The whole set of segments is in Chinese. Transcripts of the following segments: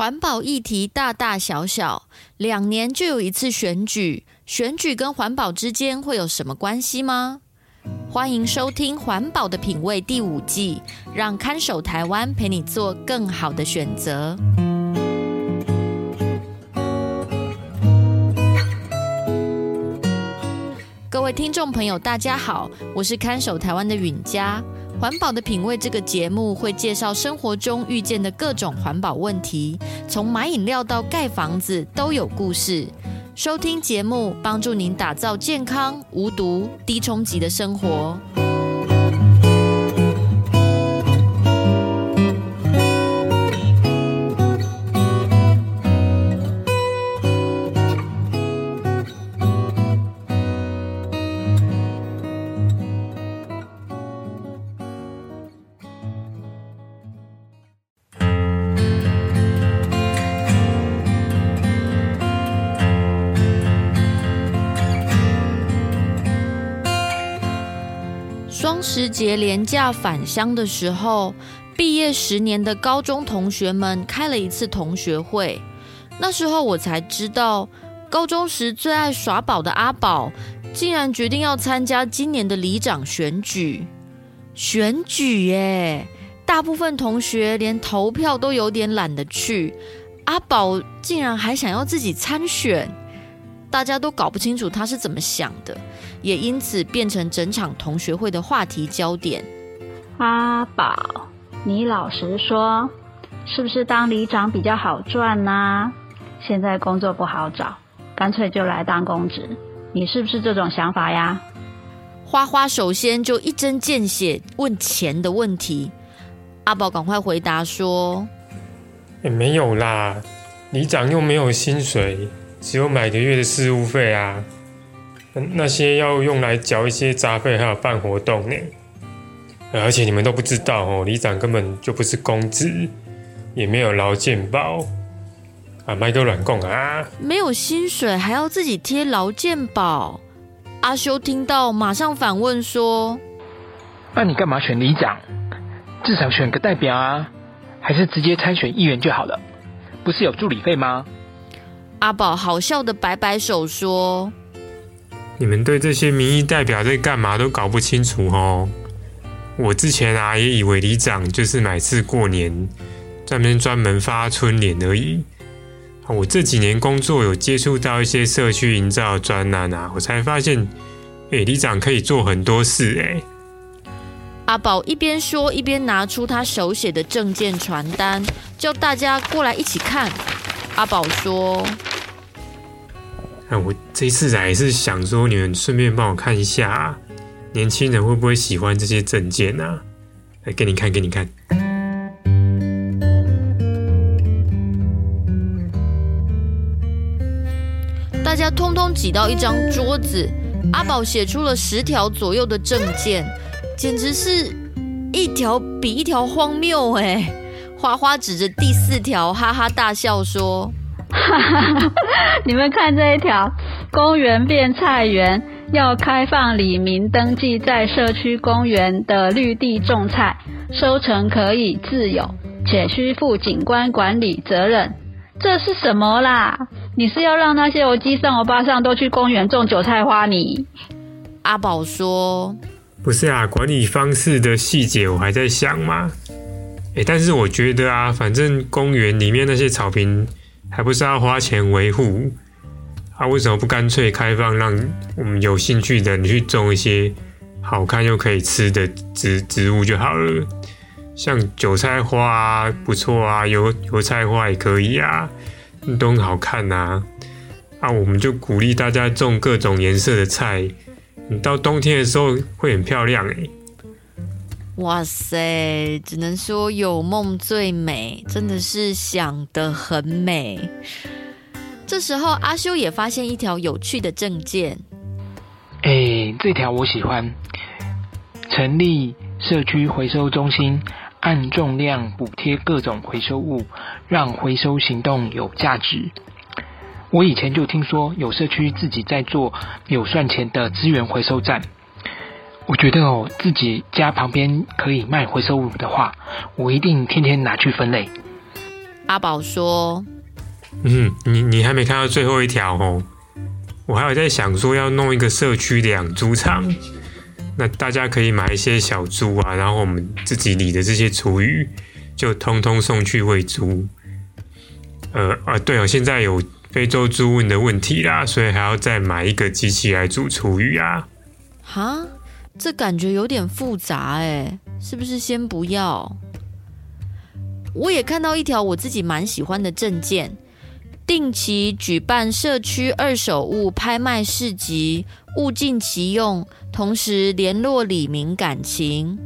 环保议题大大小小，两年就有一次选举，选举跟环保之间会有什么关系吗？欢迎收听《环保的品味》第五季，让看守台湾陪你做更好的选择。各位听众朋友，大家好，我是看守台湾的允嘉。环保的品味这个节目会介绍生活中遇见的各种环保问题，从买饮料到盖房子都有故事。收听节目，帮助您打造健康、无毒、低冲击的生活。双十节廉价返乡的时候，毕业十年的高中同学们开了一次同学会。那时候我才知道，高中时最爱耍宝的阿宝，竟然决定要参加今年的里长选举。选举耶！大部分同学连投票都有点懒得去，阿宝竟然还想要自己参选。大家都搞不清楚他是怎么想的，也因此变成整场同学会的话题焦点。阿宝，你老实说，是不是当里长比较好赚呢？现在工作不好找，干脆就来当公职。你是不是这种想法呀？花花首先就一针见血问钱的问题。阿宝赶快回答说：“也没有啦，里长又没有薪水。”只有每个月的事务费啊，那些要用来缴一些杂费，还有办活动呢。而且你们都不知道哦，里长根本就不是公职，也没有劳健保啊，麦哥软供啊，没有薪水还要自己贴劳健保。阿修听到马上反问说：“那你干嘛选里长？至少选个代表啊，还是直接参选议员就好了？不是有助理费吗？”阿宝好笑的摆摆手说：“你们对这些民意代表在干嘛都搞不清楚哦。我之前啊也以为里长就是每次过年专门专门发春联而已。我这几年工作有接触到一些社区营造专栏啊，我才发现，哎，里长可以做很多事哎。”阿宝一边说一边拿出他手写的证件传单，叫大家过来一起看。阿宝说。那我这次来是想说，你们顺便帮我看一下，年轻人会不会喜欢这些证件呢？来，给你看，给你看。大家通通挤到一张桌子，阿宝写出了十条左右的证件，简直是一条比一条荒谬哎！花花指着第四条，哈哈大笑说。哈哈哈！你们看这一条，公园变菜园，要开放李明登记在社区公园的绿地种菜，收成可以自有，且需负景观管理责任。这是什么啦？你是要让那些欧吉桑欧巴上都去公园种韭菜花？你阿宝说：“不是啊，管理方式的细节我还在想嘛。诶，但是我觉得啊，反正公园里面那些草坪。”还不是要花钱维护？啊，为什么不干脆开放，让我们有兴趣的人去种一些好看又可以吃的植植物就好了？像韭菜花啊，不错啊，油油菜花也可以啊，都很好看呐。啊，我们就鼓励大家种各种颜色的菜，你到冬天的时候会很漂亮诶。哇塞，只能说有梦最美，真的是想得很美。这时候阿修也发现一条有趣的证件，哎，这条我喜欢，成立社区回收中心，按重量补贴各种回收物，让回收行动有价值。我以前就听说有社区自己在做有算钱的资源回收站。我觉得哦，自己家旁边可以卖回收物的话，我一定天天拿去分类。阿宝说：“嗯，你你还没看到最后一条哦。我还有在想说要弄一个社区的养猪场，那大家可以买一些小猪啊，然后我们自己理的这些厨余就通通送去喂猪。呃啊，对哦，现在有非洲猪瘟的问题啦，所以还要再买一个机器来煮厨余啊。哈，这感觉有点复杂哎，是不是先不要？我也看到一条我自己蛮喜欢的证件。定期举办社区二手物拍卖市集，物尽其用，同时联络里民感情。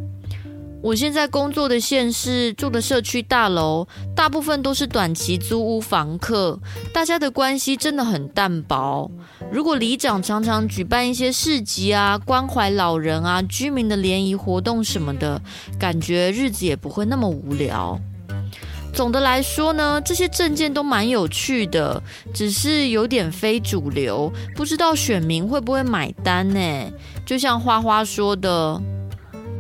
我现在工作的县市住的社区大楼，大部分都是短期租屋房客，大家的关系真的很淡薄。如果里长常常举办一些市集啊，关怀老人啊，居民的联谊活动什么的，感觉日子也不会那么无聊。总的来说呢，这些证件都蛮有趣的，只是有点非主流，不知道选民会不会买单呢？就像花花说的，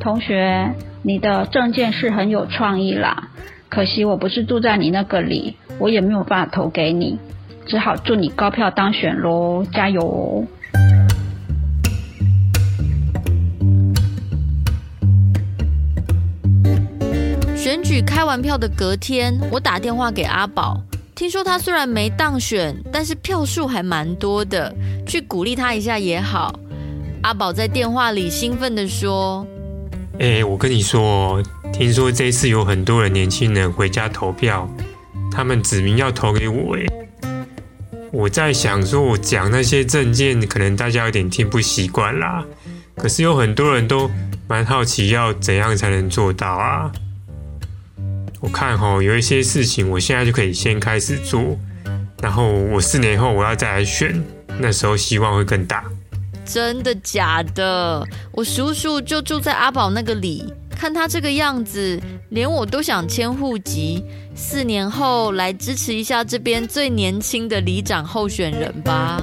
同学，你的证件是很有创意啦，可惜我不是住在你那个里，我也没有办法投给你，只好祝你高票当选喽，加油！选举开完票的隔天，我打电话给阿宝，听说他虽然没当选，但是票数还蛮多的，去鼓励他一下也好。阿宝在电话里兴奋地说：“哎、欸，我跟你说，听说这次有很多的年轻人回家投票，他们指名要投给我。哎，我在想说，我讲那些证件，可能大家有点听不习惯啦。可是有很多人都蛮好奇，要怎样才能做到啊？”我看齁，有一些事情，我现在就可以先开始做，然后我四年后我要再来选，那时候希望会更大。真的假的？我叔叔就住在阿宝那个里，看他这个样子，连我都想迁户籍。四年后来支持一下这边最年轻的里长候选人吧。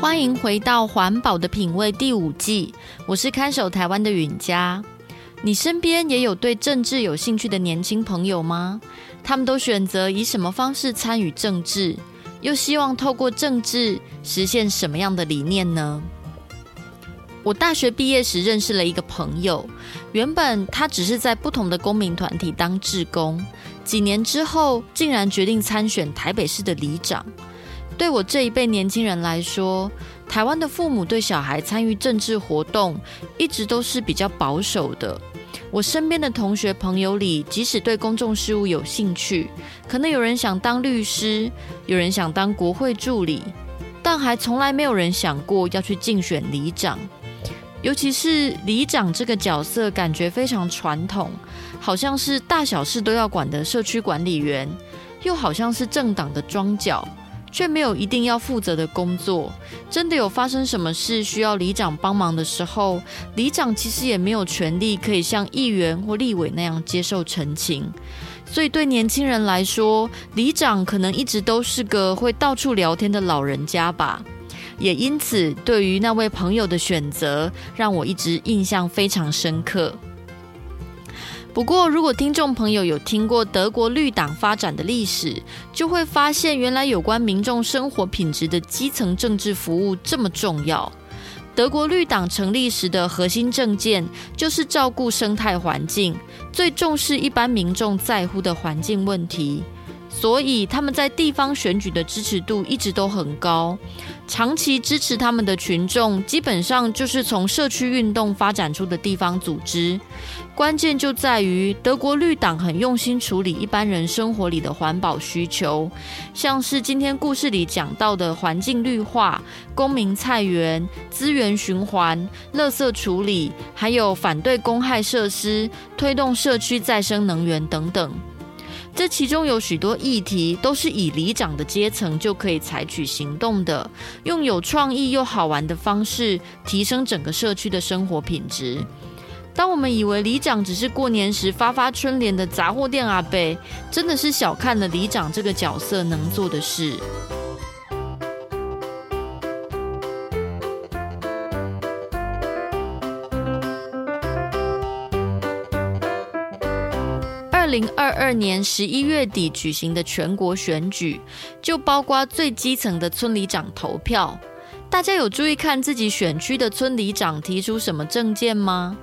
欢迎回到环保的品味第五季，我是看守台湾的允嘉。你身边也有对政治有兴趣的年轻朋友吗？他们都选择以什么方式参与政治？又希望透过政治实现什么样的理念呢？我大学毕业时认识了一个朋友，原本他只是在不同的公民团体当志工，几年之后竟然决定参选台北市的里长。对我这一辈年轻人来说，台湾的父母对小孩参与政治活动一直都是比较保守的。我身边的同学朋友里，即使对公众事务有兴趣，可能有人想当律师，有人想当国会助理，但还从来没有人想过要去竞选里长。尤其是里长这个角色，感觉非常传统，好像是大小事都要管的社区管理员，又好像是政党的庄脚。却没有一定要负责的工作。真的有发生什么事需要里长帮忙的时候，里长其实也没有权利可以像议员或立委那样接受澄清。所以对年轻人来说，里长可能一直都是个会到处聊天的老人家吧。也因此，对于那位朋友的选择，让我一直印象非常深刻。不过，如果听众朋友有听过德国绿党发展的历史，就会发现原来有关民众生活品质的基层政治服务这么重要。德国绿党成立时的核心政见就是照顾生态环境，最重视一般民众在乎的环境问题。所以他们在地方选举的支持度一直都很高，长期支持他们的群众基本上就是从社区运动发展出的地方组织。关键就在于德国绿党很用心处理一般人生活里的环保需求，像是今天故事里讲到的环境绿化、公民菜园、资源循环、垃圾处理，还有反对公害设施、推动社区再生能源等等。这其中有许多议题都是以里长的阶层就可以采取行动的，用有创意又好玩的方式提升整个社区的生活品质。当我们以为里长只是过年时发发春联的杂货店阿伯，真的是小看了里长这个角色能做的事。零二二年十一月底举行的全国选举，就包括最基层的村里长投票。大家有注意看自己选区的村里长提出什么证件吗？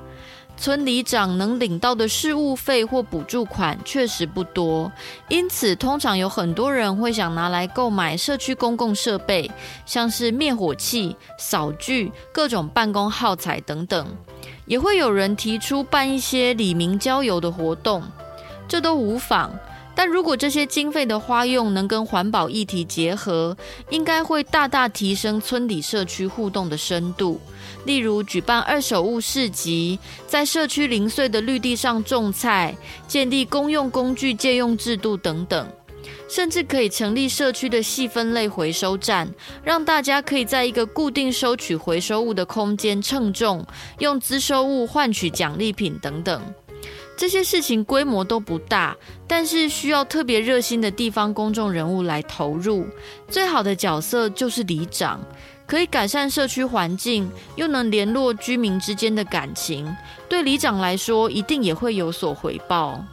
村里长能领到的事务费或补助款确实不多，因此通常有很多人会想拿来购买社区公共设备，像是灭火器、扫具、各种办公耗材等等。也会有人提出办一些里民郊游的活动。这都无妨，但如果这些经费的花用能跟环保议题结合，应该会大大提升村里社区互动的深度。例如举办二手物市集，在社区零碎的绿地上种菜，建立公用工具借用制度等等，甚至可以成立社区的细分类回收站，让大家可以在一个固定收取回收物的空间称重，用资收物换取奖励品等等。这些事情规模都不大，但是需要特别热心的地方公众人物来投入。最好的角色就是里长，可以改善社区环境，又能联络居民之间的感情。对里长来说，一定也会有所回报。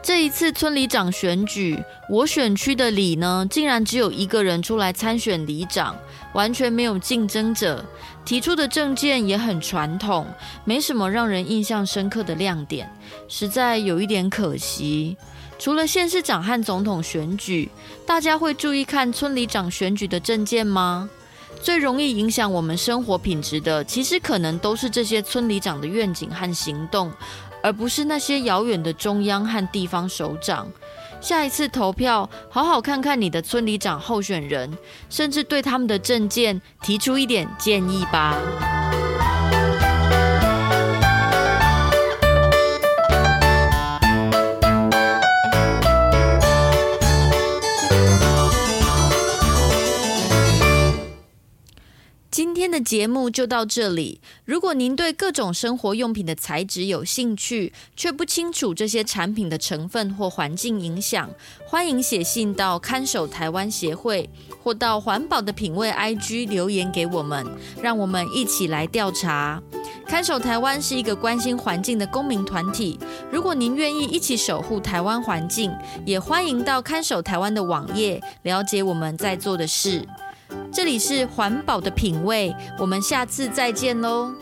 这一次村里长选举，我选区的里呢，竟然只有一个人出来参选里长，完全没有竞争者。提出的政见也很传统，没什么让人印象深刻的亮点，实在有一点可惜。除了县市长和总统选举，大家会注意看村里长选举的政见吗？最容易影响我们生活品质的，其实可能都是这些村里长的愿景和行动，而不是那些遥远的中央和地方首长。下一次投票，好好看看你的村里长候选人，甚至对他们的政见提出一点建议吧。节目就到这里。如果您对各种生活用品的材质有兴趣，却不清楚这些产品的成分或环境影响，欢迎写信到看守台湾协会，或到环保的品味 IG 留言给我们，让我们一起来调查。看守台湾是一个关心环境的公民团体。如果您愿意一起守护台湾环境，也欢迎到看守台湾的网页了解我们在做的事。这里是环保的品味，我们下次再见喽。